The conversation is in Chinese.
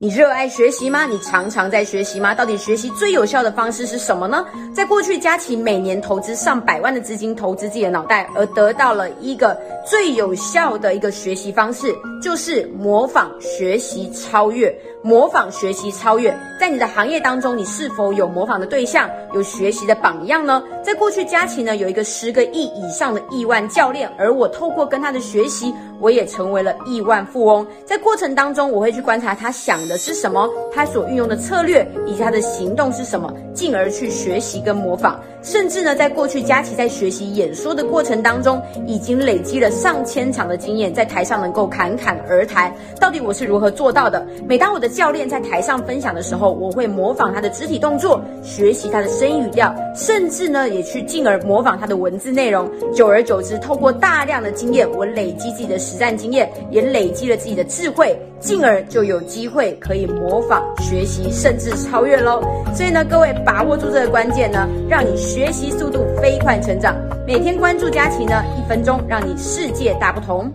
你热爱学习吗？你常常在学习吗？到底学习最有效的方式是什么呢？在过去，佳琪每年投资上百万的资金投资自己的脑袋，而得到了一个最有效的一个学习方式，就是模仿学习超越。模仿学习超越，在你的行业当中，你是否有模仿的对象，有学习的榜样呢？在过去，佳琪呢有一个十个亿以上的亿万教练，而我透过跟他的学习，我也成为了亿万富翁。在过程当中，我会去观察他想的是什么，他所运用的策略以及他的行动是什么，进而去学习跟模仿。甚至呢，在过去，佳琪在学习演说的过程当中，已经累积了上千场的经验，在台上能够侃侃而谈。到底我是如何做到的？每当我的教练在台上分享的时候，我会模仿他的肢体动作，学习他的声音语调，甚至呢，也去进而模仿他的文字内容。久而久之，透过大量的经验，我累积自己的实战经验，也累积了自己的智慧，进而就有机会可以模仿、学习，甚至超越喽。所以呢，各位把握住这个关键呢，让你学习速度飞快成长。每天关注佳琪呢，一分钟让你世界大不同。